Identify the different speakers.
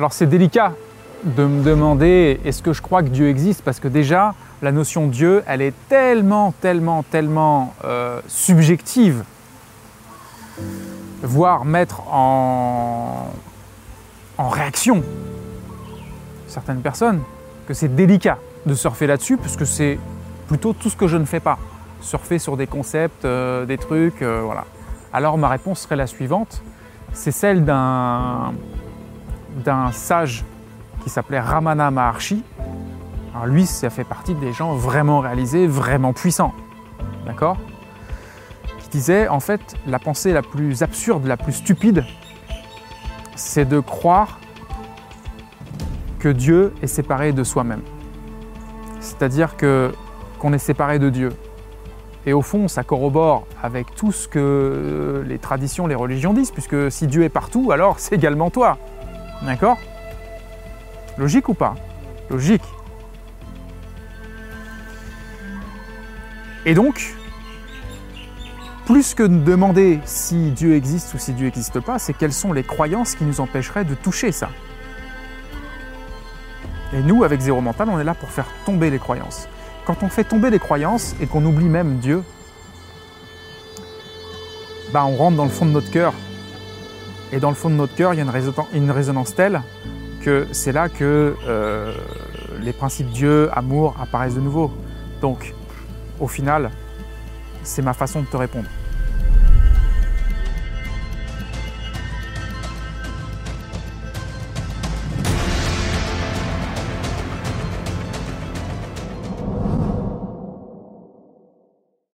Speaker 1: Alors c'est délicat de me demander est-ce que je crois que Dieu existe? Parce que déjà la notion Dieu elle est tellement tellement tellement euh, subjective. Voire mettre en, en réaction certaines personnes que c'est délicat de surfer là-dessus puisque c'est plutôt tout ce que je ne fais pas. Surfer sur des concepts euh, des trucs euh, voilà. Alors ma réponse serait la suivante. C'est celle d'un d'un sage qui s'appelait Ramana Maharshi. Alors lui, ça fait partie des gens vraiment réalisés, vraiment puissants. D'accord? Qui disait, en fait, la pensée la plus absurde, la plus stupide, c'est de croire que Dieu est séparé de soi-même. C'est-à-dire que qu'on est séparé de Dieu. Et au fond, ça corrobore avec tout ce que les traditions, les religions disent, puisque si Dieu est partout, alors c'est également toi. D'accord? Logique ou pas? Logique. Et donc, plus que de demander si Dieu existe ou si Dieu n'existe pas, c'est quelles sont les croyances qui nous empêcheraient de toucher ça? Et nous, avec Zéro Mental, on est là pour faire tomber les croyances. Quand on fait tomber les croyances et qu'on oublie même Dieu, bah on rentre dans le fond de notre cœur. Et dans le fond de notre cœur, il y a une résonance telle que c'est là que euh, les principes Dieu, amour apparaissent de nouveau. Donc, au final, c'est ma façon de te répondre.